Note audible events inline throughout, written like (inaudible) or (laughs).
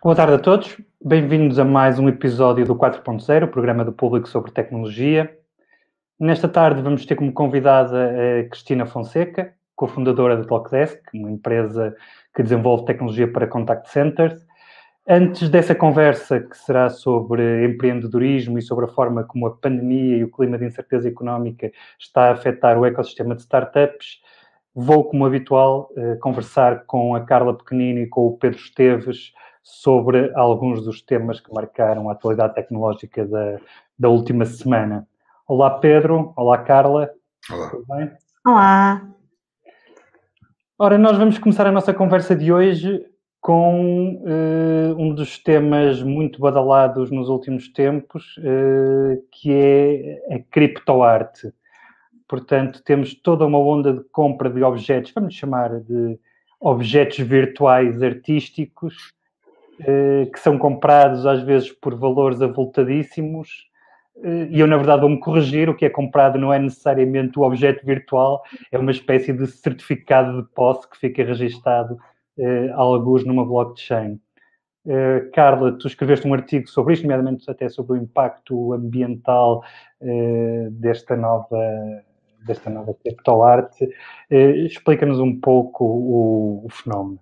Boa tarde a todos, bem-vindos a mais um episódio do 4.0, programa do público sobre tecnologia. Nesta tarde vamos ter como convidada a Cristina Fonseca, cofundadora da Talkdesk, uma empresa que desenvolve tecnologia para contact centers. Antes dessa conversa, que será sobre empreendedorismo e sobre a forma como a pandemia e o clima de incerteza económica está a afetar o ecossistema de startups, vou, como habitual, eh, conversar com a Carla Pequenino e com o Pedro Esteves sobre alguns dos temas que marcaram a atualidade tecnológica da, da última semana. Olá, Pedro. Olá, Carla. Olá. Tudo bem? Olá. Ora, nós vamos começar a nossa conversa de hoje com uh, um dos temas muito badalados nos últimos tempos, uh, que é a criptoarte. Portanto, temos toda uma onda de compra de objetos, vamos chamar de objetos virtuais artísticos, que são comprados às vezes por valores avultadíssimos. E eu, na verdade, vou-me corrigir: o que é comprado não é necessariamente o objeto virtual, é uma espécie de certificado de posse que fica registado uh, alguns numa blockchain. Uh, Carla, tu escreveste um artigo sobre isto, nomeadamente até sobre o impacto ambiental uh, desta nova desta nova criptoarte. Uh, Explica-nos um pouco o, o fenómeno.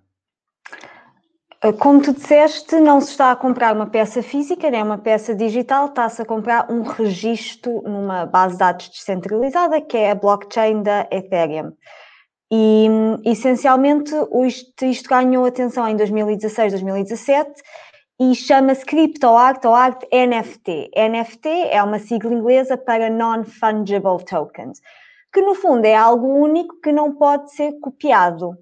Como tu disseste, não se está a comprar uma peça física, nem uma peça digital, está-se a comprar um registro numa base de dados descentralizada, que é a blockchain da Ethereum. E, essencialmente, isto, isto ganhou atenção em 2016, 2017 e chama-se CryptoArt ou Art NFT. NFT é uma sigla inglesa para Non-Fungible Tokens, que no fundo é algo único que não pode ser copiado.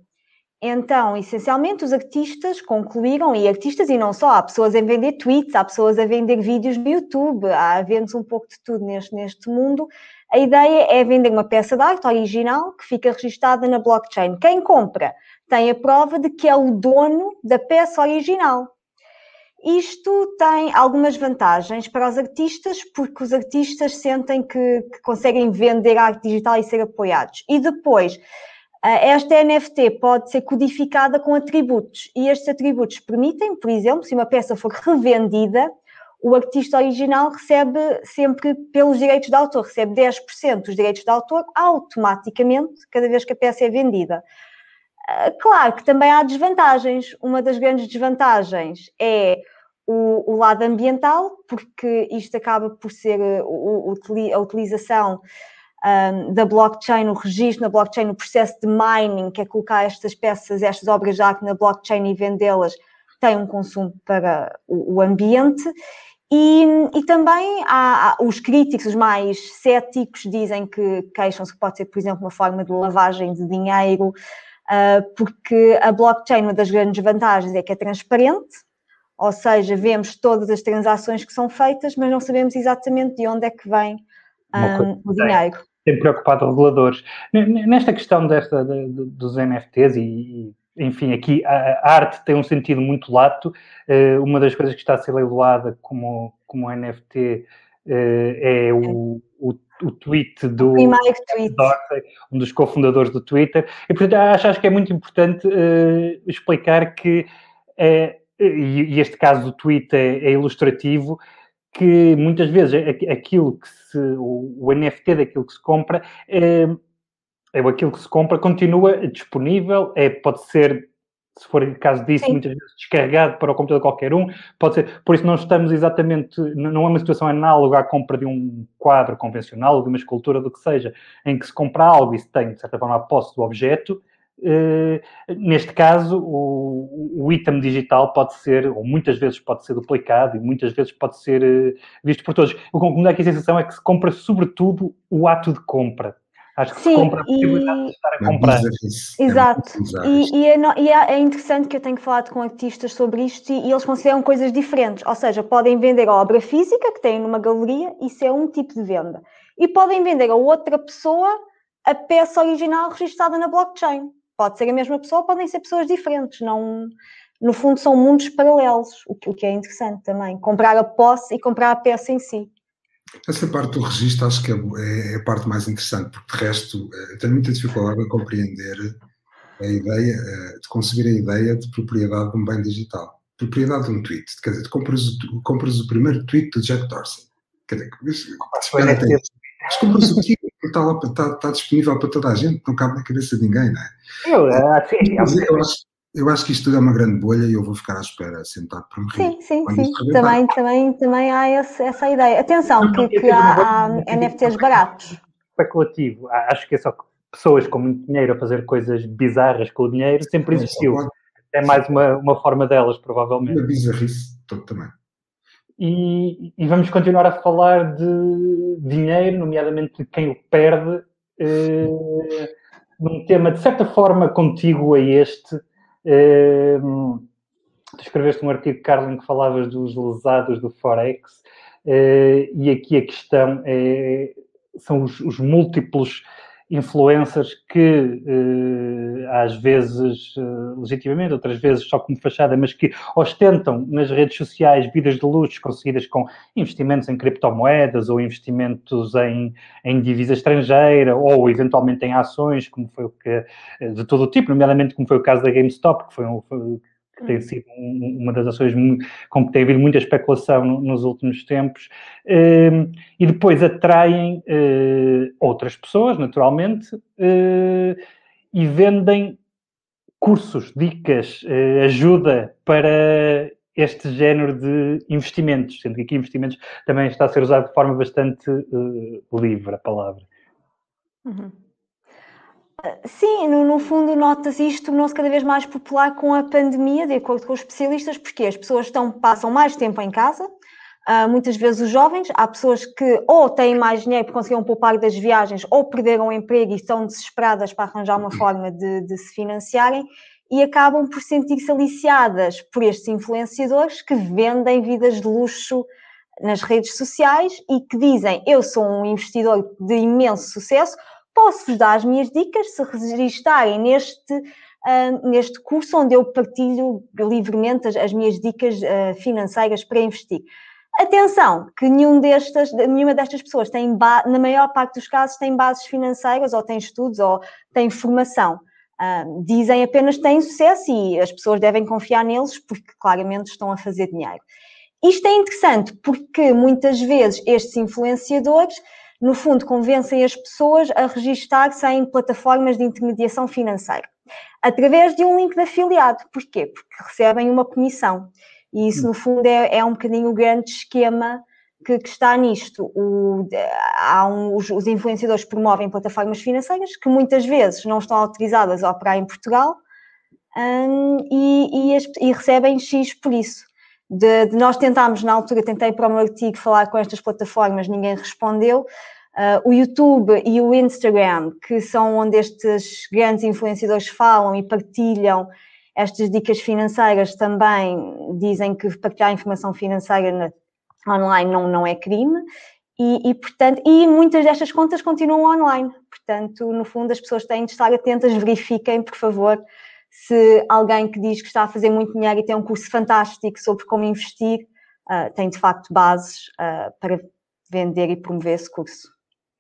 Então, essencialmente, os artistas concluíram, e artistas e não só, há pessoas a vender tweets, há pessoas a vender vídeos no YouTube, há vendes um pouco de tudo neste, neste mundo, a ideia é vender uma peça de arte original que fica registada na blockchain. Quem compra tem a prova de que é o dono da peça original. Isto tem algumas vantagens para os artistas, porque os artistas sentem que, que conseguem vender arte digital e ser apoiados. E depois, esta NFT pode ser codificada com atributos, e estes atributos permitem, por exemplo, se uma peça for revendida, o artista original recebe sempre, pelos direitos de autor, recebe 10% dos direitos de autor automaticamente cada vez que a peça é vendida. Ah, claro que também há desvantagens. Uma das grandes desvantagens é o, o lado ambiental, porque isto acaba por ser ah, a utilização um, da blockchain, o registro na blockchain, o processo de mining, que é colocar estas peças, estas obras de arte na blockchain e vendê-las, tem um consumo para o, o ambiente e, e também há, há, os críticos, os mais céticos, dizem que queixam-se que pode ser, por exemplo, uma forma de lavagem de dinheiro, uh, porque a blockchain, uma das grandes vantagens é que é transparente, ou seja, vemos todas as transações que são feitas, mas não sabemos exatamente de onde é que vem um, o dinheiro. Tem preocupado reguladores. Nesta questão desta, de, dos NFTs e, enfim, aqui a, arte tem um sentido muito lato. Uh, uma das coisas que está a ser leiloada como, como NFT uh, eh, é o, o, o, tweet do tweet. Dorsey, um dos cofundadores do Twitter. E, portanto, acho, acho que é muito importante uh, explicar que, e, e, este caso do tweet é, é ilustrativo, que muitas vezes aquilo que se, o, NFT daquilo que se compra é, é aquilo que se compra, continua disponível, é, pode ser, se for o caso disso, Sim. muitas vezes descarregado para o computador de qualquer um, pode ser, por isso não estamos exatamente, não é uma situação análoga à compra de um quadro convencional de uma escultura, do que seja, em que se compra algo e se tem, de certa forma, a posse do objeto, neste caso, o, o, item digital pode ser, ou muitas vezes pode ser duplicado e muitas vezes pode ser uh, visto por todos. O que me dá aqui a sensação é que se compra sobretudo o ato de compra. Acho que Sim, se compra a possibilidade e... de estar a comprar. Exato. É e, e, é, e, é, é, interessante que eu tenho falado com artistas sobre isto e, e, eles consideram coisas diferentes. Ou seja, podem vender a obra física que têm numa galeria, isso é um tipo de venda. E podem vender a outra pessoa a peça original registrada na blockchain. Pode ser a mesma pessoa, podem ser pessoas diferentes. Não, no fundo, são mundos paralelos, o que, o que é interessante também. Comprar a posse e comprar a peça em si. Essa parte do registro acho que é, é, é, a parte mais interessante, porque de resto eh, tenho muita dificuldade em compreender a ideia, eh, de conseguir a ideia de propriedade de um bem digital. propriedade de um tweet. Quer dizer, tu compras, o, compras o primeiro tweet do Jack Dorsey. Quer dizer, mas compras o (laughs) quê? Está, lá, está, está disponível para toda a gente, não cabe na cabeça de ninguém, não é? Eu, acho, eu, acho, eu acho que isto tudo é uma grande bolha e eu vou ficar à espera, sentado para me rir. Sim, sim, sim. Também, também, também há esse, essa ideia. Atenção, que, que há, há NFTs baratos. Especulativo. Acho que é só pessoas com muito dinheiro a fazer coisas bizarras com o dinheiro sempre existiu. É mais uma, uma forma delas, provavelmente. Uma bizarrice também. E, e, vamos continuar a falar de dinheiro, nomeadamente de quem o perde, eh, num tema de certa forma contíguo a este. Eh, tu escreveste um artigo, Carlos, que falavas dos lesados do Forex, eh, e aqui a questão é, são os, os múltiplos influencers que eh, às vezes eh, legitimamente, outras vezes só como fachada, mas que ostentam nas redes sociais vidas de luxo conseguidas com investimentos em criptomoedas ou investimentos em, em divisa estrangeira ou eventualmente em ações, como foi o que eh, de todo o tipo, nomeadamente como foi o caso da GameStop, que foi um, que tem sido uma das ações com que tem havido muita especulação nos últimos tempos, ehm, e depois atraem eh, outras pessoas, naturalmente, eh, e vendem cursos, dicas, eh, ajuda para este género de investimentos, sendo que aqui investimentos também está a ser usado de forma bastante livre a palavra. Uhum. Sim, no, no fundo nota-se isto tornou-se cada vez mais popular com a pandemia, de acordo com os especialistas, porque as pessoas estão, passam mais tempo em casa, Uh, muitas vezes os jovens, há pessoas que ou têm mais dinheiro porque conseguiram poupar das viagens ou perderam o emprego e estão desesperadas para arranjar uma forma de, de se financiarem e acabam por sentir-se aliciadas por estes influenciadores que vendem vidas de luxo nas redes sociais e que dizem eu sou um investidor de imenso sucesso posso-vos dar as minhas dicas se registarem neste, uh, neste curso onde eu partilho livremente as, as minhas dicas uh, financeiras para investir. Atenção, que nenhum destas, nenhuma destas pessoas tem, na maior parte dos casos, tem bases financeiras, ou tem estudos, ou tem formação. Uh, dizem apenas que têm sucesso e as pessoas devem confiar neles porque claramente estão a fazer dinheiro. Isto é interessante porque muitas vezes estes influenciadores no fundo, convencem as pessoas a registar-se em plataformas de intermediação financeira, através de um link de afiliado. Porquê? Porque recebem uma comissão. E isso, no fundo, é, é um bocadinho o grande esquema que, que está nisto. O, há um, os, os, influenciadores promovem plataformas financeiras que muitas vezes não estão autorizadas a operar em Portugal um, e, e, as, e, recebem X por isso. De, de, nós tentámos, na altura, tentei para o meu artigo falar com estas plataformas, ninguém respondeu. Uh, o YouTube e o Instagram, que são onde estes grandes influenciadores falam e partilham estas dicas financeiras, também dizem que partilhar informação financeira na, online não, não é crime. E, e, portanto, e muitas destas contas continuam online. Portanto, no fundo, as pessoas têm de estar atentas, verifiquem, por favor, se alguém que diz que está a fazer muito dinheiro e tem um curso fantástico sobre como investir, uh, tem de facto bases uh, para vender e promover esse curso.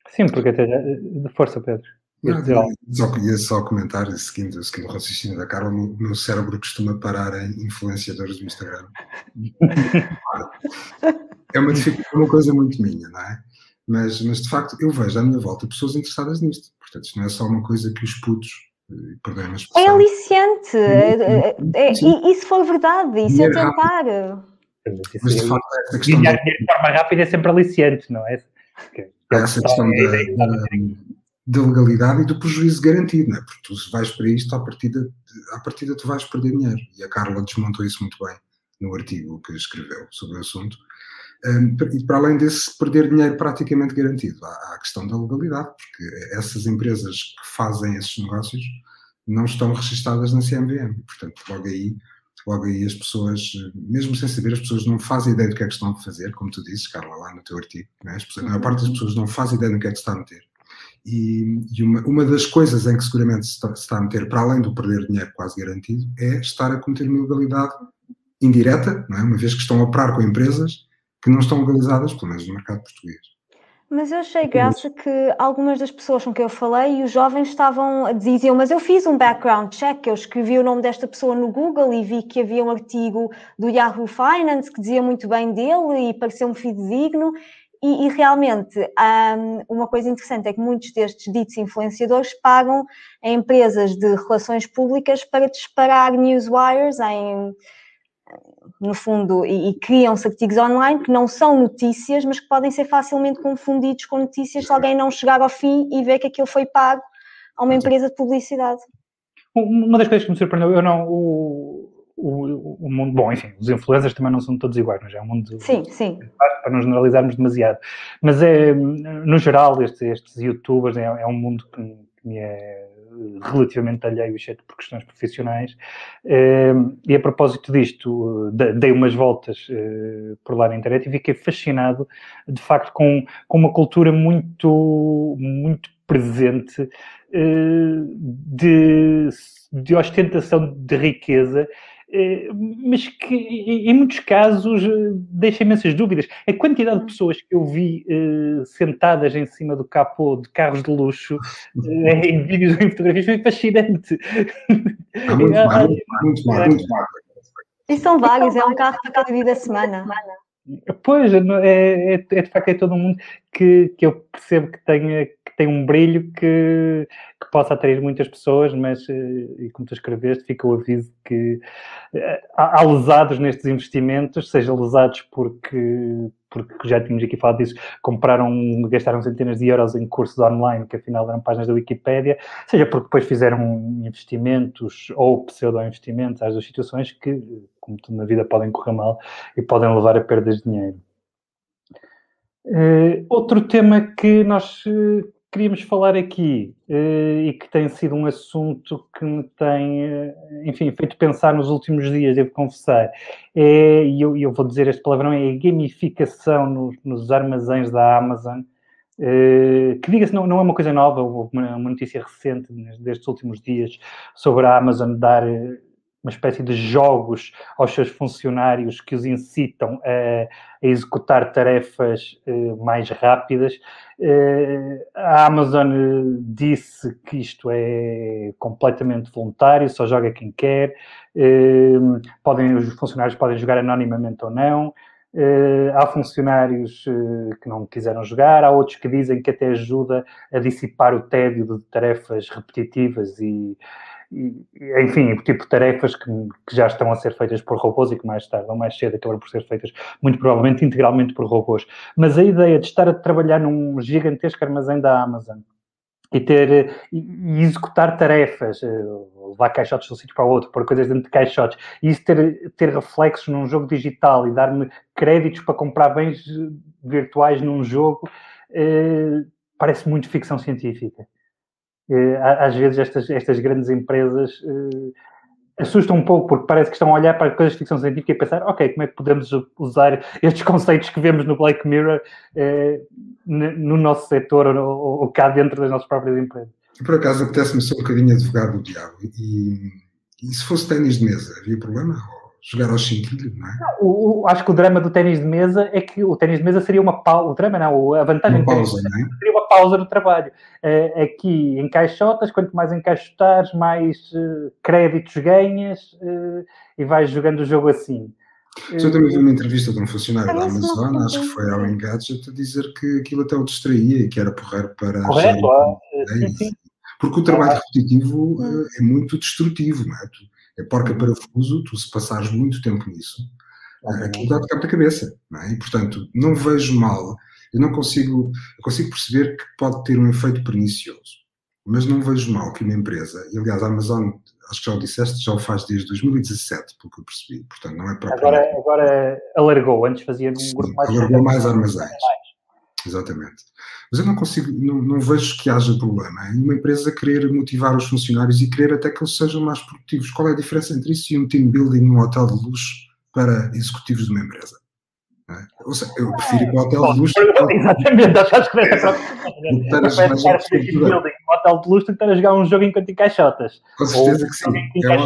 Sim, porque até. De força, Pedro. Não, só, ia só comentar, seguindo, seguindo o raciocínio da Carla, o meu cérebro costuma parar em influenciadores do Instagram. é uma, é uma coisa muito minha, não é? Mas, mas de facto eu vejo à minha volta pessoas interessadas nisto. Portanto, isto não é só uma coisa que os putos eh, é aliciante. É, é, e, e se for verdade, e se eu tentar. Mas de facto, essa questão. de forma rápida é sempre aliciante, não é? essa questão da, da, da, legalidade e do prejuízo garantido, não é? Porque tu se vais para isto, à partida, à partida tu vais perder dinheiro. E a Carla desmontou isso muito bem no artigo que escreveu sobre o assunto. Um, e para além desse perder dinheiro praticamente garantido, há, há a questão da legalidade, porque essas empresas que fazem esses negócios não estão registadas na CMVM. Portanto, logo aí logo aí as pessoas, mesmo sem saber, as pessoas não fazem ideia do que é que estão a fazer, como tu dizes, Carla, lá no teu artigo. Né? Pessoas, a maior parte das pessoas não faz ideia do que é que se está a meter. E, e uma, uma, das coisas em que seguramente se está, se está, a meter, para além do perder dinheiro quase garantido, é estar a cometer uma ilegalidade indireta, não é? uma vez que estão a operar com empresas que não estão legalizadas, pelo menos no mercado português. Mas eu achei graça que algumas das pessoas com quem eu falei e os jovens estavam, diziam, mas eu fiz um background check, eu escrevi o nome desta pessoa no Google e vi que havia um artigo do Yahoo Finance que dizia muito bem dele e pareceu-me fidedigno. E, e realmente, um, uma coisa interessante é que muitos destes ditos influenciadores pagam a empresas de relações públicas para disparar newswires em no fundo, e, e criam-se artigos online que não são notícias, mas que podem ser facilmente confundidos com notícias se alguém não chegar ao fim e ver que aquilo foi pago a uma empresa de publicidade. Uma das coisas que me surpreendeu, eu não, o, o, o mundo, bom, enfim, os influencers também não são todos iguais, mas é um mundo sim, sim. para não generalizarmos demasiado. Mas é, no geral, estes, estes youtubers é, é um mundo que, que me é relativamente alheio, exceto por questões profissionais. Ehm, e a propósito disto, dei umas voltas eh, por lá na internet e fiquei fascinado, de facto, com, com uma cultura muito, muito presente eh, de, de ostentação de riqueza eh, mas que em muitos casos eh, deixa imensas dúvidas. A quantidade de hum. pessoas que eu vi uh, sentadas em cima do capô de carros de luxo uh, (laughs) em vídeos ou em fotografias foi fascinante. Muito. E são vários, é um carro para cada dia da semana. Pois, é, é, é, de facto é todo um mundo que, que eu percebo que tenha tem um brilho que, que possa atrair muitas pessoas, mas, eh, e como tu escreveste, fica o aviso que eh, há, lesados nestes investimentos, seja lesados porque, porque já tínhamos aqui falado disso, compraram, gastaram centenas de euros em cursos online, que afinal eram páginas da Wikipédia, seja porque depois fizeram investimentos ou pseudo-investimentos às duas situações que, como tudo na vida, podem correr mal e podem levar a perdas de dinheiro. Uh, outro tema que nós queríamos falar aqui uh, e que tem sido um assunto que me tem, enfim, feito pensar nos últimos dias, devo confessar, é, e eu, eu vou dizer este palavrão, é a gamificação nos, nos armazéns da Amazon. que diga-se, não, não é uma coisa nova, houve uma, uma notícia recente destes últimos dias sobre a Amazon dar uma espécie de jogos aos seus funcionários que os incitam a, a executar tarefas uh, mais rápidas. Uh, a Amazon eh, disse que isto é completamente voluntário, só joga quem quer, uh, podem, os funcionários podem jogar anonimamente ou não. há funcionários que não quiseram jogar, há outros que dizem que até ajuda a dissipar o tédio de tarefas repetitivas e, enfim, o tipo de tarefas que, que, já estão a ser feitas por robôs e que mais tarde ou mais cedo acabam por ser feitas, muito provavelmente, integralmente por robôs. Mas a ideia de estar a trabalhar num gigantesco armazém da Amazon e ter e executar tarefas, eh, levar caixotes de um sítio para o outro, pôr coisas dentro de caixotes, e isso ter, ter reflexos num jogo digital e dar-me créditos para comprar bens virtuais num jogo, eh, parece muito ficção científica. Eh, às vezes estas, estas grandes empresas uh, assustam um pouco porque parece que estão a olhar para coisas de ficção científica e pensar, ok, como é que podemos usar estes (laughs) conceitos que vemos no Black Mirror uh, no nosso setor ou, ou, cá dentro das nossas próprias empresas. Por acaso apetece-me ser um bocadinho advogado do diabo e, e se fosse ténis de mesa, havia problema? Jogar ao cinquilho, não é? Não, o, o, acho que o drama do ténis de mesa é que o ténis de mesa seria uma pausa, o drama não, a vantagem uma pausa, não é? seria uma pausa no trabalho. Uh, aqui em caixotas, quanto mais encaixotares, mais uh, créditos ganhas uh, e vais jogando o jogo assim. Eu também vi uma entrevista de um funcionário da Amazon, acho que foi ao Engadget, a dizer que aquilo até o distraía e que era porreiro para... Correto, ah, sim, sim. Porque o trabalho repetitivo é muito destrutivo, não é? É porca uhum. parafuso, tu se passares muito tempo nisso, uhum. aquilo dá-te cabo da cabeça, não é? E, portanto, não vejo mal, eu não consigo, eu consigo perceber que pode ter um efeito pernicioso, mas não vejo mal que uma empresa, e aliás a Amazon, acho que já o disseste, já o faz desde 2017, pelo que eu percebi, portanto não é. Agora, agora alargou, antes fazia num grupo mais... Alargou mais armazéns. Exatamente. Mas eu não consigo, não, não, vejo que haja problema em uma empresa querer motivar os funcionários e querer até que eles sejam mais produtivos. Qual é a diferença entre isso e um team building num hotel de luxo para executivos de uma empresa? É? Ou seja, eu prefiro ir para o hotel de luxo. Exatamente, achas que é só. Um hotel de luxo estar a jogar um jogo enquanto encaixotas. Com certeza que sim. É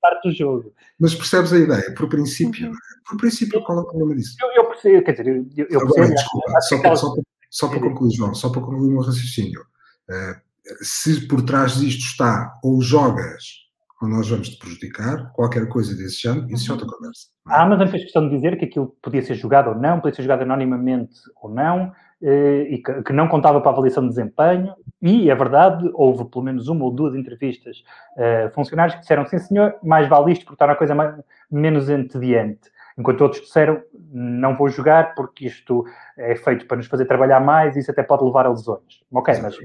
parte do jogo. Mas percebes a ideia? Por princípio, uhum. Por princípio, qual é o problema disso? Eu, eu percebo, quer dizer, eu, eu percebo. Agora, desculpa, só para, só para Só para concluir, João, só para concluir o meu raciocínio. Uh, se por trás disto está ou jogas ou nós vamos te prejudicar, qualquer coisa desse género, isso é outra conversa. É? A Amazon fez questão de dizer que aquilo podia ser jogado ou não, podia ser jogado anonimamente ou não, eh, e que, não contava para a avaliação de desempenho, e é verdade, houve pelo menos uma ou duas entrevistas uh, funcionários que disseram, sim senhor, mais vale isto porque está uma coisa mais, menos entediante. Enquanto outros disseram, não vou jogar porque isto é feito para nos fazer trabalhar mais e isso até pode levar a lesões. Ok, mas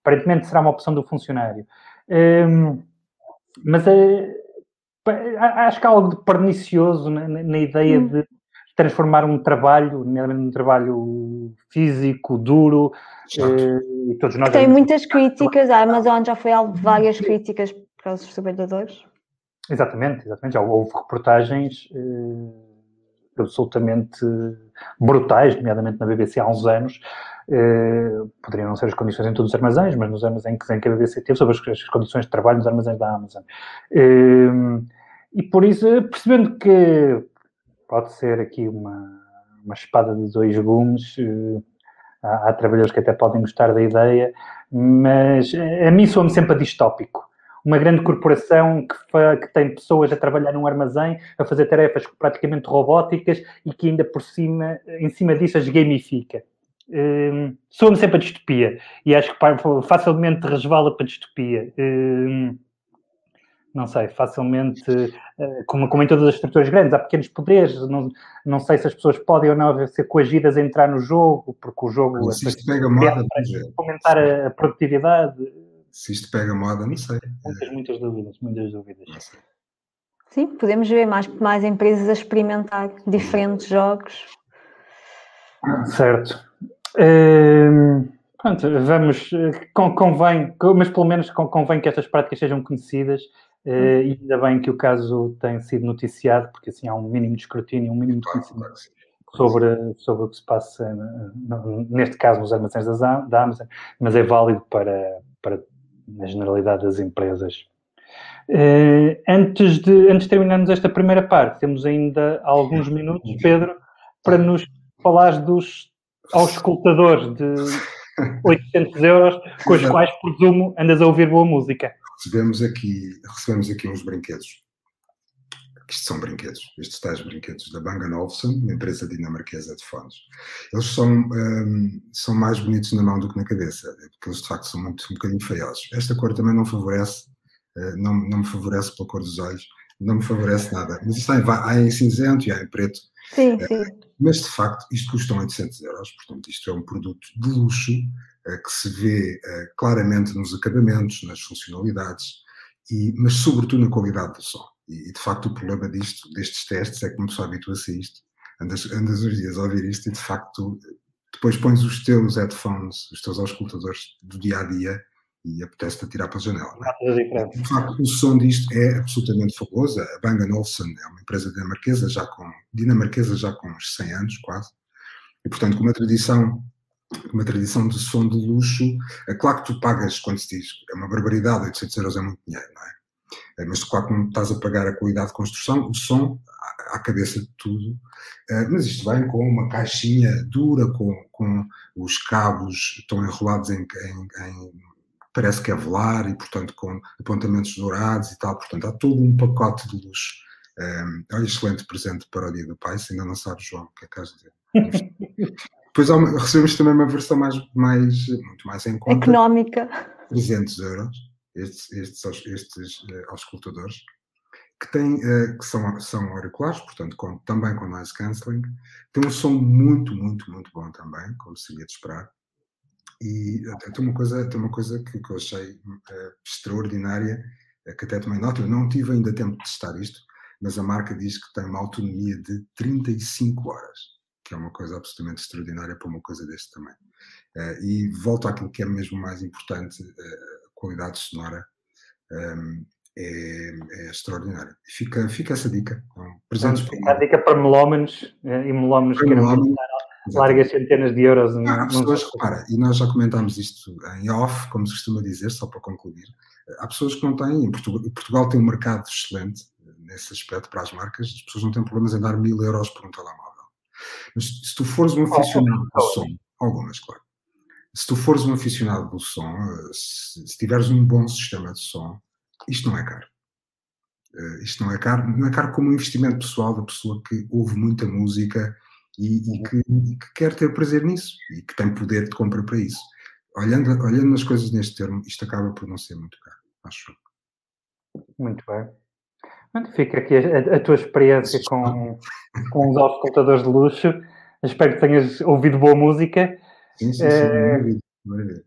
aparentemente será uma opção do funcionário. Um, mas é, acho que há algo de pernicioso na, na ideia hum. de transformar um trabalho, nomeadamente um trabalho físico, duro, eh, e todos nós... Tem muitas críticas, a Amazon já foi alvo de várias críticas para os trabalhadores. Exatamente, exatamente. Já houve reportagens eh, absolutamente brutais, nomeadamente na BBC há uns anos, Uh, poderiam não ser as condições em todos os armazéns, mas nos armazéns em que a BBC teve, sobre as, as, condições de trabalho nos armazéns da Amazon. Uh, e por isso, percebendo que pode ser aqui uma, uma espada de dois gumes, uh, há, há, trabalhadores que até podem gostar da ideia, mas a mim soa-me sempre a distópico. Uma grande corporação que, que tem pessoas a trabalhar num armazém, a fazer tarefas praticamente robóticas e que ainda por cima, em cima disso, as gamifica um, soa-me sempre a distopia e acho que facilmente resvala para a distopia. Um, não sei, facilmente, uh, como, como, em todas as estruturas grandes, há pequenos poderes, não, não sei se as pessoas podem ou não ser coagidas a entrar no jogo, porque o jogo se isto pega moda, aumentar a, a produtividade. Se isto pega moda, não sei. Muitas, muitas dúvidas, muitas dúvidas. Sim, podemos ver mais, mais empresas a experimentar diferentes jogos. Certo. Uh, pronto, vamos, convém, mas pelo menos convém que estas práticas sejam conhecidas uh, e ainda bem que o caso tem sido noticiado, porque assim há um mínimo de escrutínio, um mínimo de conhecimento sobre, sobre o que se passa, neste caso, nos armazéns da Amazon, mas é válido para, para a generalidade das empresas. Uh, antes, de, antes de terminarmos esta primeira parte, temos ainda alguns minutos, Pedro, para nos falar dos aos escutadores de (laughs) 800 euros, com os quais, presumo, andas a ouvir boa música. Recebemos aqui, recebemos aqui uns brinquedos. Isto são brinquedos, estes tais brinquedos da Bang Olufsen, uma empresa dinamarquesa de fones. Eles são, um, são mais bonitos na mão do que na cabeça, porque eles de facto são muito, um bocadinho feiosos. Esta cor também não favorece, uh, não, não me favorece pela cor dos olhos, não me favorece nada. Mas isto há, há em cinzento e há em preto. Sim, sim. Mas, de facto, isto custa 800 euros, portanto, isto é um produto de luxo uh, que se vê claramente nos acabamentos, nas funcionalidades, e, mas sobretudo na qualidade do som. E, de facto, o problema disto, destes testes é que uma pessoa habitua-se a isto, andas, andas os dias a ouvir isto e, de facto, depois pões os teus headphones, os teus auscultadores do dia a dia e apetece-te tirar para a janela. É? De facto, o som disto é absolutamente fabuloso. A Bang Olufsen é uma empresa dinamarquesa já com, dinamarquesa já com uns 100 anos quase, e portanto com uma tradição uma tradição de som de luxo, é claro que tu pagas, quando se diz, é uma barbaridade, 800 euros é muito dinheiro, não é? É mas claro que não estás a pagar a qualidade de construção, o som, à cabeça de tudo, é, mas isto vem com uma caixinha dura, com, com os cabos estão enrolados em, em, em parece que é velar e, portanto, com apontamentos dourados e tal. Portanto, há todo um pacote de luxo. Um, olha, excelente presente para o Dia do Pai, se ainda não sabes, João, o que é que has de dizer? (laughs) Depois uma, recebemos também uma versão mais, mais, muito mais em conta. Económica. 300 euros, estes, estes, estes uh, auscultadores, que, têm, uh, que são, são auriculares, portanto, com, também com noise cancelling. Tem um som muito, muito, muito bom também, como seria de esperar. E tem uma coisa, tem uma coisa que, que eu achei uh, extraordinária, uh, que até tomei nota, eu não tive ainda tempo de testar isto, mas a marca diz que tem uma autonomia de 35 horas, que é uma coisa absolutamente extraordinária para uma coisa deste tamanho. Uh, e volto àquilo que é mesmo mais importante, a qualidade sonora um, é, é extraordinária. Fica, fica essa dica. Então, presentes então, a dica para melómenos e melómenos que não largas centenas de euros. Não, há pessoas, repara, e nós já comentámos isto em off, como se costuma dizer, só para concluir. Há pessoas que não têm, Portugal, Portugal tem um mercado excelente nesse aspecto para as marcas, as pessoas não têm problemas em dar mil euros por um telemóvel. Mas se tu fores um aficionado do som, Algumas, claro. Se tu fores um aficionado do som, se, se tiveres um bom sistema de som, isto não é caro. Uh, isto não é caro, não é caro como um investimento pessoal da pessoa que ouve muita música e, e, que, e, que, quer ter prazer nisso e que tem poder de compra para isso. Olhando, olhando as coisas neste termo, isto acaba por não ser muito caro, acho. Muito bem. Fica aqui a, a tua experiência com, com os auscultadores de luxo. Espero que tenhas ouvido boa música. Sim, sim, sim. Uh, maravilha,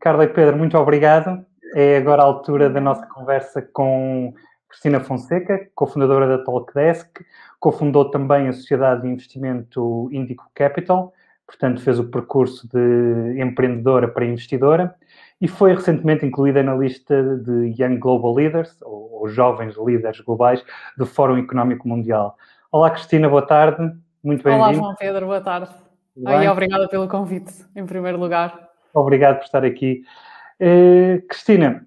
Carla e Pedro, muito obrigado. É agora a altura da nossa conversa com Cristina Fonseca, cofundadora da Talkdesk, cofundou também a Sociedade de Investimento Indico Capital, portanto fez o percurso de empreendedora para investidora e foi recentemente incluída na lista de Young Global Leaders, ou, ou jovens líderes globais, do Fórum Económico Mundial. Olá, Cristina, boa tarde. Muito bem-vindo. Olá, João Pedro, boa tarde. Aí, obrigada pelo convite, em primeiro lugar. Obrigado por estar aqui. Uh, Cristina,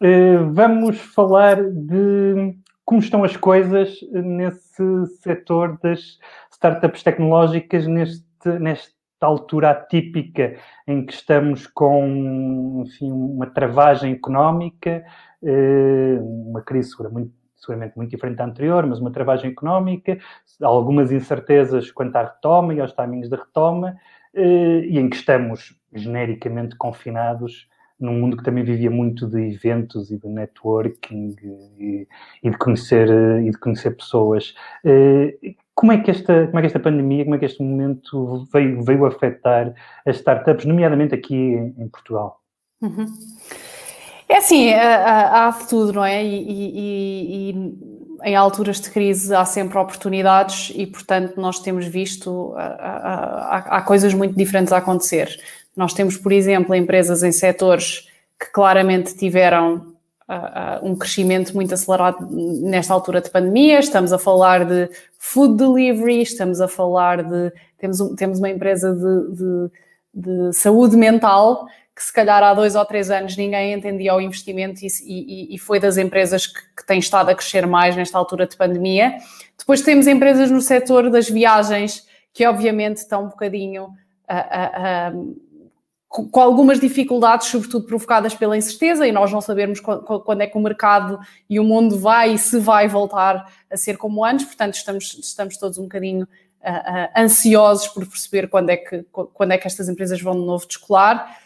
uh, vamos falar de como estão as coisas nesse setor das startups tecnológicas neste, nesta altura atípica em que estamos com enfim, uma travagem económica, uh, uma crise seguramente seguramente muito diferente da anterior, mas uma travagem económica, algumas incertezas quanto à retoma e aos timings da retoma, eh, e em que estamos genericamente confinados num mundo que também vivia muito de eventos e de networking e, e de conhecer e de conhecer pessoas. Eh, como é que esta, como é que esta pandemia, como é que este momento veio, veio afetar as startups, nomeadamente aqui em Portugal? Uhum. É assim, há, há de tudo, não é? E, e, e, em alturas de crise há sempre oportunidades e, portanto, nós temos visto, há, há, há coisas muito diferentes a acontecer. Nós temos, por exemplo, empresas em setores que claramente tiveram uh, um crescimento muito acelerado nesta altura de pandemia. Estamos a falar de food delivery, estamos a falar de. Temos, temos uma empresa de, de, de saúde mental que se calhar há dois ou três anos ninguém entendia o investimento e, e, e foi das empresas que, que têm estado a crescer mais nesta altura de pandemia. Depois temos empresas no setor das viagens que obviamente estão um bocadinho uh, uh, uh, com algumas dificuldades, sobretudo provocadas pela incerteza, e nós não sabemos quando é que o mercado e o mundo vai e se vai voltar a ser como antes, portanto estamos, estamos todos um bocadinho ansiosos por perceber quando é, que, quando é que estas empresas vão de novo descolar.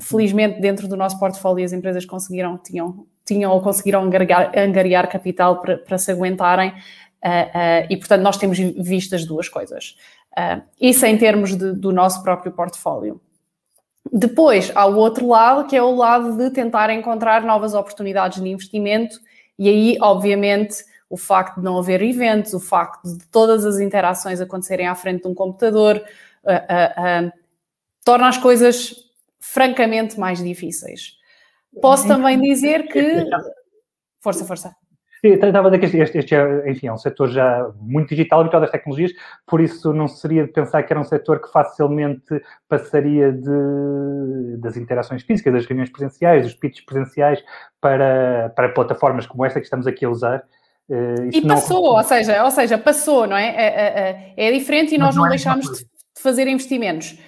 Felizmente, dentro do nosso portfólio, as empresas conseguiram, tinham, tinham ou conseguiram angariar, angariar capital para, para se aguentarem, uh, uh, e portanto nós temos visto as duas coisas. Uh, isso em termos de, do nosso próprio portfólio. Depois, há o outro lado, que é o lado de tentar encontrar novas oportunidades de investimento, e aí, obviamente, o facto de não haver eventos, o facto de todas as interações acontecerem à frente de um computador, torna as coisas francamente mais difíceis. Posso também dizer que. Força, força. Estava a dizer que este, este, é, enfim, é um setor já muito digital, habituado às tecnologias, por isso não seria de pensar que era um setor que facilmente passaria de, das interações físicas, das reuniões presenciais, dos pitches presenciais, para, para plataformas como esta que estamos aqui a usar. Uh, e passou, não... ou, seja, ou seja, passou, não é? É, é, é, é diferente e nós não, não é deixámos de fazer investimentos.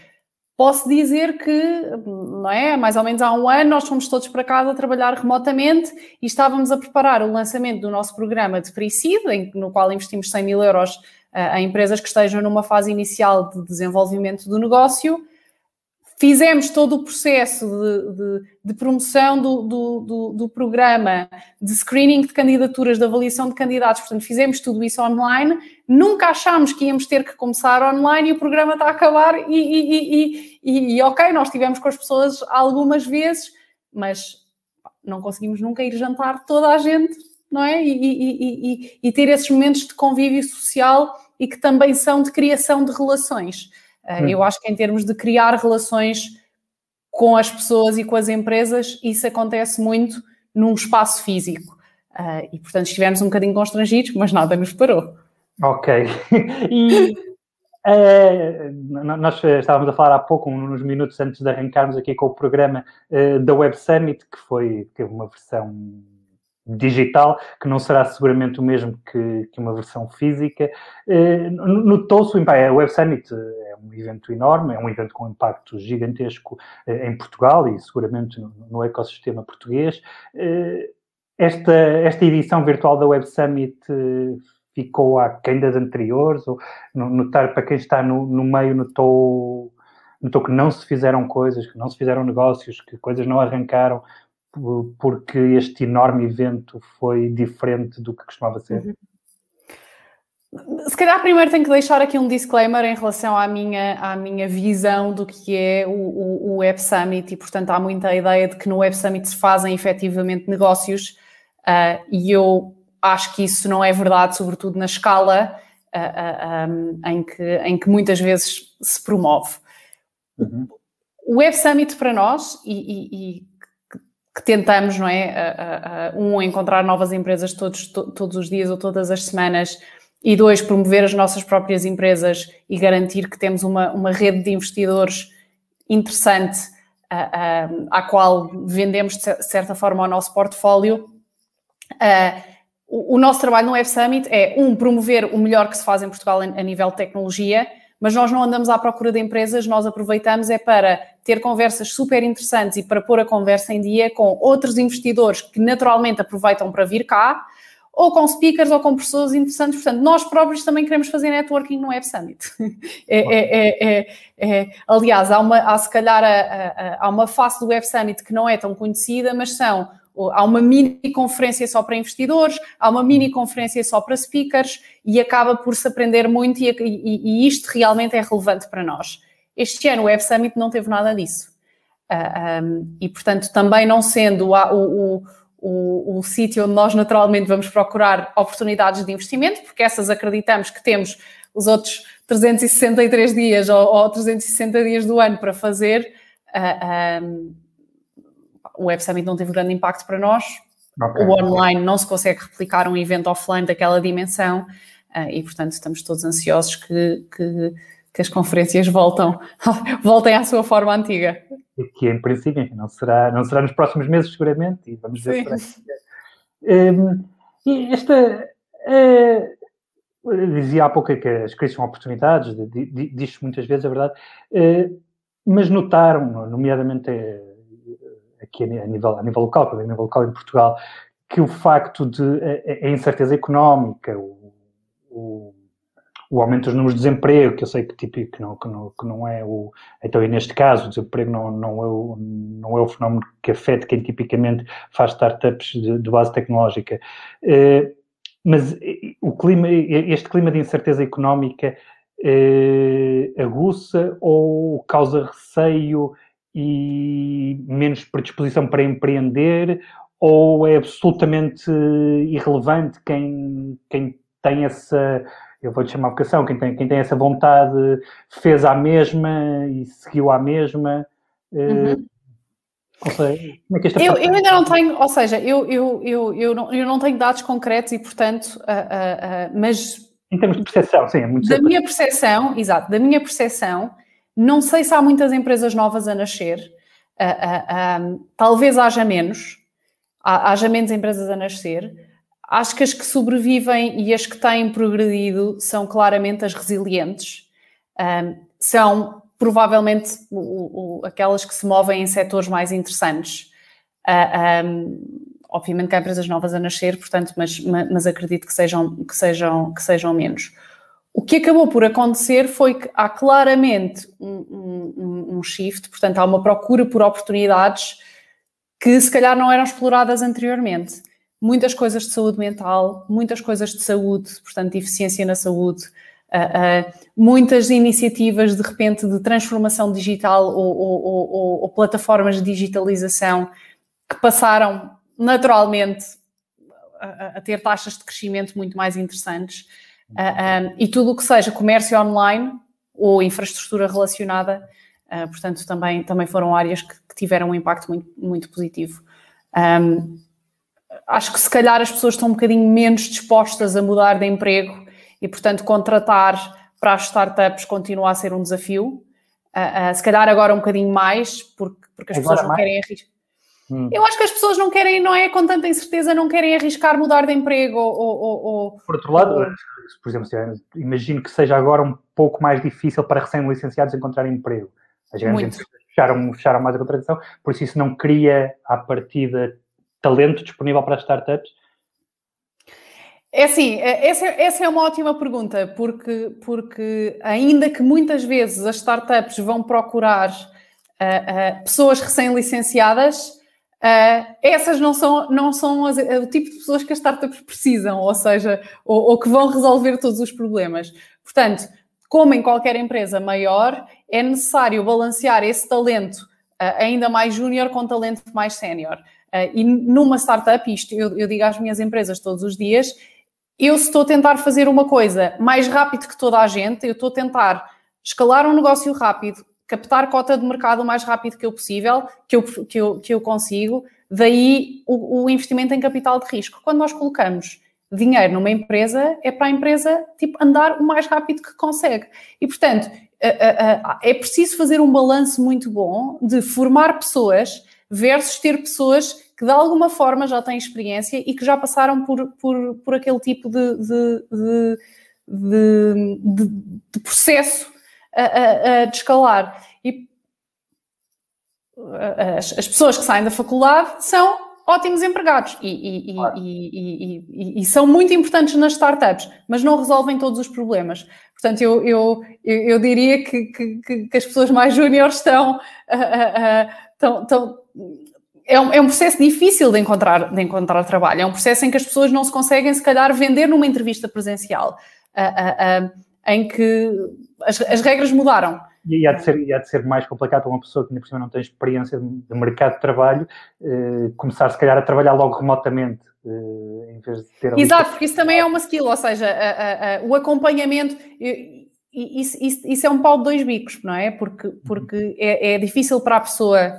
Posso dizer que, não é, mais ou menos há um ano, nós fomos todos para casa a trabalhar remotamente e estávamos a preparar o lançamento do nosso programa de pre-seed, no qual investimos 100 mil euros a empresas que estejam numa fase inicial de desenvolvimento do negócio Fizemos todo o processo de, de, de promoção do, do, do, do, programa, de screening de candidaturas, de avaliação de candidatos, portanto, fizemos tudo isso online. Nunca achámos que íamos ter que começar online e o programa está a acabar. E, e, e, e ok, nós estivemos com as pessoas algumas vezes, mas não conseguimos nunca ir jantar toda a gente, não é? E, e, ter esses momentos de convívio social e que também são de criação de relações. Hum. Eu acho que em termos de criar relações com as pessoas e com as empresas, isso acontece muito num espaço físico. Uh, e, portanto, estivemos um bocadinho constrangidos, mas nada nos parou. Ok. (laughs) e uh, nós estávamos a falar há pouco, uns minutos antes de arrancarmos aqui com o programa uh, da Web Summit, que foi teve uma versão digital, que não será seguramente o mesmo que, que uma versão física. Uh, Notou-se, a Web Summit é um evento enorme, é um evento com impacto gigantesco uh, em Portugal e seguramente no, no ecossistema português. Esta, esta edição virtual da Web Summit ficou aquém das anteriores? Ou notar para quem está no, no meio, notou, notou que não se fizeram coisas, que não se fizeram negócios, que coisas não arrancaram porque este enorme evento foi diferente do que costumava ser? Uhum. Se calhar primeiro tenho que deixar aqui um disclaimer em relação à minha, à minha visão do que é o, o, o Web Summit e, portanto, há muita ideia de que no Web Summit se fazem efetivamente negócios uh, e eu acho que isso não é verdade, sobretudo na escala uh, uh, um, em, que, em que muitas vezes se promove. Uhum. O Web Summit para nós, e, e, e que tentamos, não é? um, encontrar novas empresas todos, to, todos os dias ou todas as semanas, e dois, promover as nossas próprias empresas e garantir que temos uma, uma rede de investidores interessante à qual vendemos, de certa forma, o nosso portfólio. Uh, o, o, nosso trabalho no Web Summit é, um, promover o melhor que se faz em Portugal a, a nível de tecnologia, mas nós não andamos à procura de empresas, nós aproveitamos é para ter conversas super interessantes e para pôr a conversa em dia com outros investidores que naturalmente aproveitam para vir cá, ou com speakers ou com pessoas interessantes. Portanto, nós próprios também queremos fazer networking no Web Summit. (laughs) É, é, é, é, aliás, há, uma, há se calhar a, a, há uma face do Web Summit que não é tão conhecida, mas são há uma mini conferência só para investidores, há uma mini conferência só para speakers e acaba por se aprender muito e, e, e isto realmente é relevante para nós. Este ano o Web Summit não teve nada disso. Uh, ah, um, e, portanto, também não sendo o, o, o, o sítio onde nós naturalmente vamos procurar oportunidades de investimento, porque essas acreditamos que temos os outros 363 dias ou, ou 360 dias do ano para fazer, uh, ah, um, o Web Summit não teve grande impacto para nós. Okay. O online não se consegue replicar um evento offline daquela dimensão uh, e, portanto, estamos todos ansiosos que, que, que as conferências voltam, (laughs) voltem à sua forma antiga. E que, em princípio, não será, não será nos próximos meses, seguramente, e vamos ver se um, E esta... Uh, dizia há pouco que as crises são oportunidades, diz-se muitas vezes, é verdade, uh, mas notaram, nomeadamente aqui a nível, a nível local, a nível local em Portugal, que o facto de a, a incerteza económica, o, o, o, aumento dos números de desemprego, que eu sei que, tipo, que, não, que, não, que não é o. Então, e neste caso, o desemprego não, não, é o, não é o fenómeno que afeta quem tipicamente faz startups de, de base tecnológica. Eh, mas o clima, este clima de incerteza económica eh, aguça ou causa receio e menos predisposição para empreender, ou é absolutamente irrelevante quem, quem tem essa, eu vou-lhe chamar vocação, quem tem, quem tem essa vontade fez a mesma e seguiu a mesma. Eh, uhum. Ou seja, como é que esta eu, eu ainda não tenho, ou seja, eu, eu, eu, eu, não, eu não tenho dados concretos e, portanto, uh, uh, uh, mas. Em termos de percepção, sim, é muito Da minha percepção, exato, da minha percepção, não sei se há muitas empresas novas a nascer. Uh, uh, talvez haja menos, haja menos empresas a nascer. Acho que as que sobrevivem e as que têm progredido são claramente as resilientes. São provavelmente o, o, aquelas que se movem em setores mais interessantes. Uh, um, obviamente que há empresas novas a nascer, portanto, mas, mas acredito que sejam, que sejam, que sejam menos. O que acabou por acontecer foi que há claramente um, um, um, shift, portanto, há uma procura por oportunidades que se calhar não eram exploradas anteriormente. Muitas coisas de saúde mental, muitas coisas de saúde, portanto, de eficiência na saúde, uh, uh, muitas iniciativas de repente de transformação digital ou, ou, ou, ou plataformas de digitalização que passaram naturalmente a, a ter taxas de crescimento muito mais interessantes. Uh, ah, um, e tudo o que seja comércio online ou infraestrutura relacionada, uh, portanto, também, também foram áreas que, que tiveram um impacto muito, muito positivo. Um, acho que se calhar as pessoas estão um bocadinho menos dispostas a mudar de emprego e, portanto, contratar para as startups continua a ser um desafio. Uh, uh, se calhar agora um bocadinho mais, porque, porque as agora pessoas não mais? querem arriscar. Hum. Eu acho que as pessoas não querem, não é com tanta incerteza, não querem arriscar mudar de emprego ou. ou, ou por outro lado, ou... por exemplo, imagino que seja agora um pouco mais difícil para recém-licenciados encontrar emprego. As grandes fecharam, fecharam mais a contradição, por isso isso não cria, à partida, talento disponível para as startups. É assim, é, essa, essa é uma ótima pergunta, porque, porque ainda que muitas vezes as startups vão procurar uh, uh, pessoas recém-licenciadas, uh, essas não são, não são as, o tipo de pessoas que as startups precisam, ou seja, ou, ou que vão resolver todos os problemas. Portanto, como em qualquer empresa maior, é necessário balancear esse talento ainda mais júnior com talento mais sénior. e numa startup, isto eu, eu digo às minhas empresas todos os dias, eu estou a tentar fazer uma coisa mais rápido que toda a gente, eu estou a tentar escalar um negócio rápido, captar cota de mercado o mais rápido que eu possível, que eu, que eu, que eu consigo, daí o, o, investimento em capital de risco. Quando nós colocamos dinheiro numa empresa, é para a empresa tipo, andar o mais rápido que consegue. E, portanto, é preciso fazer um balanço muito bom de formar pessoas versus ter pessoas que de alguma forma já têm experiência e que já passaram por, por, por aquele tipo de, de, de, de processo a, a, a, de escalar. E as, as, pessoas que saem da faculdade são ótimos empregados e, e, claro. e, e, são muito importantes nas startups, mas não resolvem todos os problemas. Portanto, eu, eu, eu, diria que, que, que, as pessoas mais júniores estão, estão, estão é um, é um, processo difícil de encontrar, de encontrar trabalho. É um processo em que as pessoas não se conseguem, se calhar, vender numa entrevista presencial, uh, uh, uh, em que as, as, regras mudaram. E há, de ser, há de ser mais complicado para uma pessoa que, ainda por cima, não tem experiência de mercado de trabalho, eh, começar, se calhar, a trabalhar logo remotamente. Eh, em vez de ter Exato, porque isso também é uma skill, ou seja, o acompanhamento. Isso, isso, isso, é um pau de dois bicos, não é? Porque, porque é, é difícil para a pessoa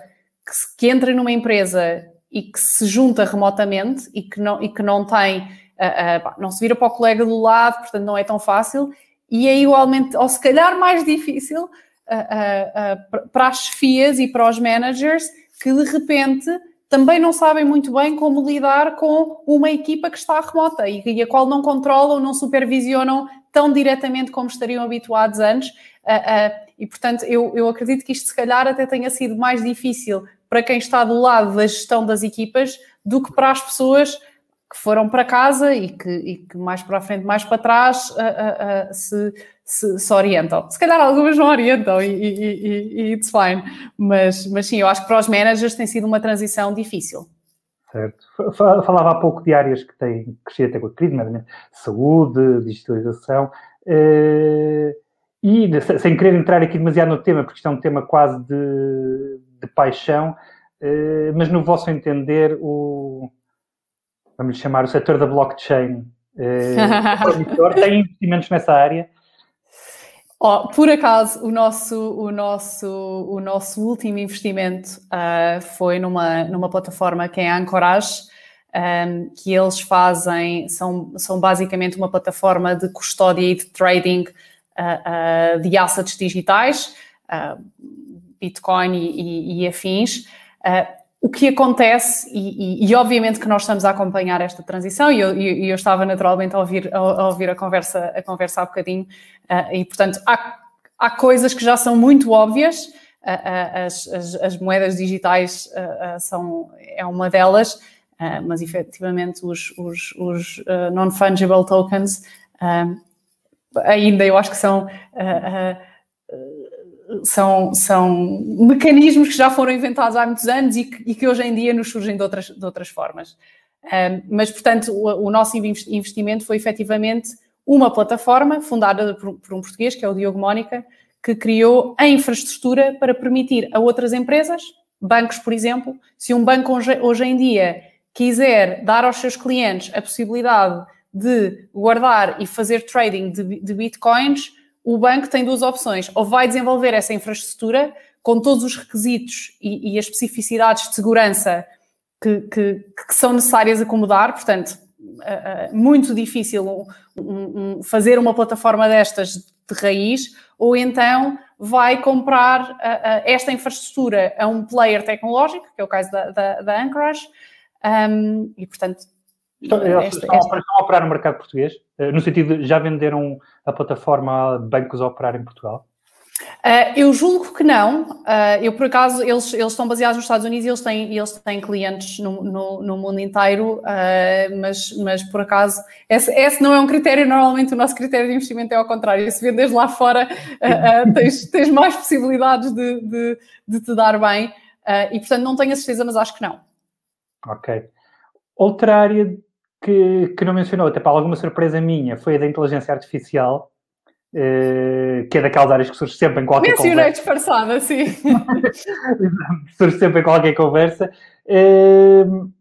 que, que entra numa empresa e que se junta remotamente e que não, e que não tem, uh, uh, não se vira para o colega do lado, portanto não é tão fácil, e é igualmente, ou se calhar mais difícil, uh, para as chefias e para os managers que de repente também não sabem muito bem como lidar com uma equipa que está remota e, e a qual não controlam, não supervisionam tão diretamente como estariam habituados antes. e, portanto, eu, eu acredito que isto, se calhar, até tenha sido mais difícil para quem está do lado da gestão das equipas do que para as pessoas que foram para casa e que, e que mais para a frente, mais para trás, uh, uh, uh, se, se, se, orientam. Se calhar algumas não orientam e, e, e, it's fine, mas, mas sim, eu acho que para os managers tem sido uma transição difícil. Certo. Falava há pouco de áreas que têm crescido até com a crise, nomeadamente saúde, digitalização, eh, e sem querer entrar aqui demasiado no tema, porque isto é um tema quase de, de paixão, eh, mas no vosso entender, o, vamos chamar o setor da blockchain, eh, (laughs) tem investimentos nessa área? Oh, por acaso, o nosso, o nosso, o nosso último investimento uh, foi numa, numa plataforma que é a Anchorage, um, que eles fazem, são, são basicamente uma plataforma de custódia e de trading uh, uh, de assets digitais. Bitcoin e, e, e afins. Uh, o que acontece, e, e, e, obviamente que nós estamos a acompanhar esta transição, e eu, eu estava naturalmente a ouvir a, a, ouvir a conversa, a conversa há bocadinho, uh, e portanto há, há coisas que já são muito óbvias, uh, as, as, as, moedas digitais são, é uma delas, mas efetivamente os, os, os non-fungible tokens ainda eu acho que são são, são mecanismos que já foram inventados há muitos anos e que, e que hoje em dia nos surgem de outras, de outras formas. Um, mas, portanto, o, o, nosso investimento foi efetivamente uma plataforma fundada por, por, um português, que é o Diogo Mónica, que criou a infraestrutura para permitir a outras empresas, bancos, por exemplo, se um banco hoje, hoje em dia quiser dar aos seus clientes a possibilidade de guardar e fazer trading de, de bitcoins, o banco tem duas opções. Ou vai desenvolver essa infraestrutura com todos os requisitos e, e as especificidades de segurança que, que, que, são necessárias acomodar, portanto, muito difícil um, um, fazer uma plataforma destas de raiz, ou então vai comprar esta infraestrutura a um player tecnológico, que é o caso da, da, da Anchorage, um, e portanto. Estão, esta, estão, esta... a operar no mercado português? Eh, no sentido de já venderam a plataforma a bancos a operar em Portugal? Uh, eu julgo que não. Uh, eu, por acaso, eles, eles estão baseados nos Estados Unidos e eles têm, eles têm clientes no, no, no mundo inteiro, uh, mas, mas por acaso, esse, esse, não é um critério. Normalmente, o nosso critério de investimento é ao contrário. Se vendes lá fora, tens, tens mais possibilidades de, de, de te dar bem. e, portanto, não tenho a certeza, mas acho que não. Ok. Outra área que, que não mencionou, até para alguma surpresa minha, foi a da inteligência artificial. Uh, que é daquelas áreas que surge sempre em qualquer Mencionei conversa. disfarçada, sim. (laughs) surge sempre em qualquer conversa. Uh,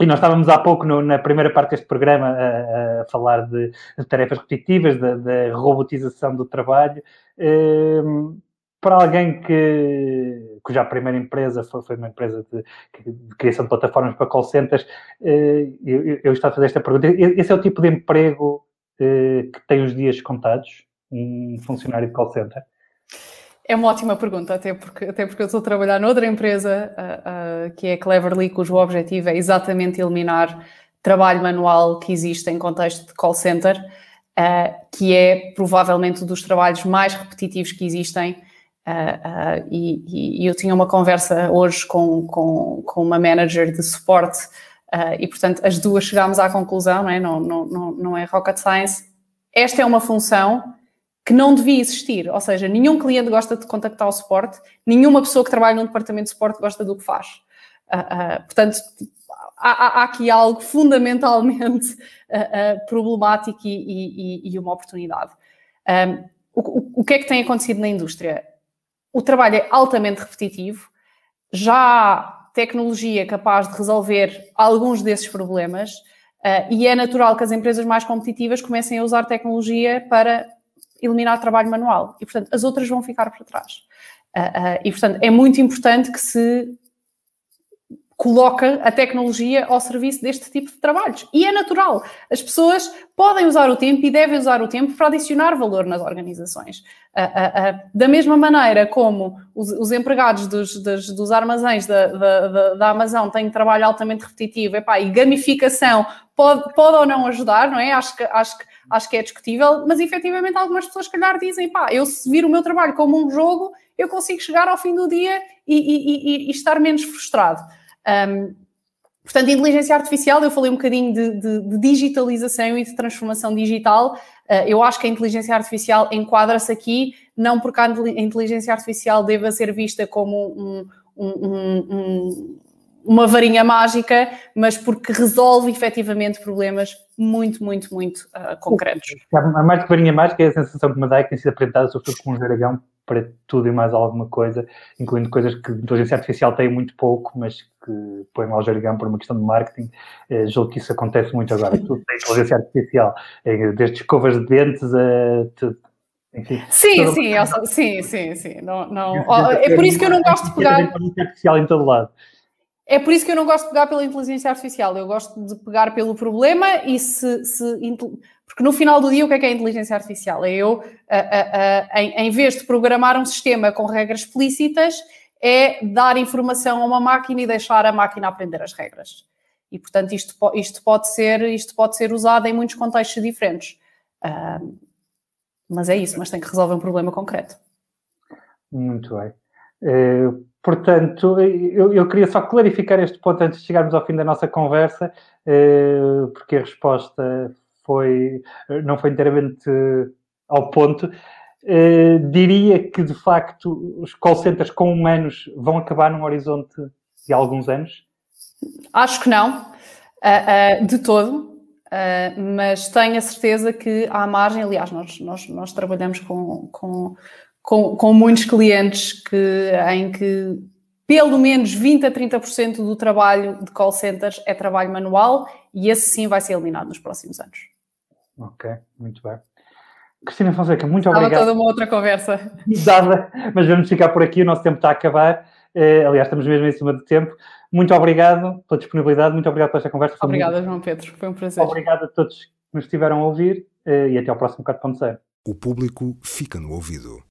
e nós estávamos há pouco, no, na primeira parte deste programa, a, a falar de, de, tarefas repetitivas, da robotização do trabalho. Uh, para alguém que, cuja primeira empresa foi, foi uma empresa de, de, criação de plataformas para call centers, eu, eu, estava a fazer esta pergunta. Esse é o tipo de emprego que tem os dias contados? um funcionário de call center? É uma ótima pergunta, até porque, até porque eu estou a trabalhar noutra empresa, uh, uh, que é a Cleverly, cujo objetivo é exatamente eliminar trabalho manual que existe em contexto de call center, uh, que é provavelmente um dos trabalhos mais repetitivos que existem. E, e, eu tinha uma conversa hoje com, com, com uma manager de suporte, e portanto as duas chegámos à conclusão, não é, não, não, não é rocket science. Esta é uma função que não devia existir. Ou seja, nenhum cliente gosta de contactar o suporte, nenhuma pessoa que trabalha num departamento de suporte gosta do que faz. Uh, uh, portanto, há, há, aqui algo fundamentalmente uh, (laughs) problemático e, e, e, uma oportunidade. Um, o, o, que é que tem acontecido na indústria? O trabalho é altamente repetitivo, já há tecnologia capaz de resolver alguns desses problemas. e é natural que as empresas mais competitivas comecem a usar tecnologia para eliminar trabalho manual e, portanto, as outras vão ficar para trás. Uh, uh, e, portanto, é muito importante que se coloca a tecnologia ao serviço deste tipo de trabalhos. E é natural. As pessoas podem usar o tempo e devem usar o tempo para adicionar valor nas organizações. Uh, uh, uh, da mesma maneira como os, os empregados dos, dos, dos armazéns da, da, da, Amazon têm trabalho altamente repetitivo, epá, e gamificação pode, pode ou não ajudar, não é? Acho que, acho que acho que é discutível, mas efetivamente algumas pessoas, se calhar, dizem: pá, eu se vir o meu trabalho como um jogo, eu consigo chegar ao fim do dia e, e, e, e estar menos frustrado. Um, portanto, inteligência artificial, eu falei um bocadinho de, de, de digitalização e de transformação digital. Uh, eu acho que a inteligência artificial enquadra-se aqui, não porque a inteligência artificial deva ser vista como um, um, um uma varinha mágica, mas porque resolve efetivamente problemas muito, muito, muito uh, concretos. A mais que varinha mágica é a sensação que me dá é que tem sido apresentada sobretudo como um jargão para tudo e mais alguma coisa, incluindo coisas que a inteligência artificial tem muito pouco, mas que põem ao jargão por uma questão de marketing. Eh, julgo que isso acontece muito agora. Tudo tem inteligência artificial, eh, desde escovas de dentes a tudo. Enfim, sim, sim, sim, sim, sim. Não, não, é por isso que eu não gosto de pegar. Inteligência artificial em todo lado. É por isso que eu não gosto de pegar pela inteligência artificial. Eu gosto de pegar pelo problema e se. se porque no final do dia, o que é que é a inteligência artificial? É eu, em, em vez de programar um sistema com regras explícitas, é dar informação a uma máquina e deixar a máquina aprender as regras. E, portanto, isto, isto, pode, ser, isto pode ser usado em muitos contextos diferentes. Uh, mas é isso, mas tem que resolver um problema concreto. Muito bem. Uh, Portanto, eu, eu, queria só clarificar este ponto antes de chegarmos ao fim da nossa conversa, eh, porque a resposta foi, não foi inteiramente ao ponto. Eh, diria que, de facto, os call centers com humanos vão acabar num horizonte de alguns anos? Acho que não, eh, de todo. mas tenho a certeza que há margem, aliás, nós, nós, nós trabalhamos com, com com, com muitos clientes que, em que pelo menos 20 a 30% do trabalho de call centers é trabalho manual e esse sim vai ser eliminado nos próximos anos. Ok, muito bem. Cristina Fonseca, muito Estava obrigado. toda uma outra conversa. Dada, mas vamos ficar por aqui, o nosso tempo está a acabar. Uh, aliás, estamos mesmo em cima do tempo. Muito obrigado pela disponibilidade, muito obrigado por esta conversa. Obrigada, muito... João Pedro, foi um prazer. Obrigado a todos que nos estiveram a ouvir uh, e até ao próximo Cartão de O público fica no ouvido.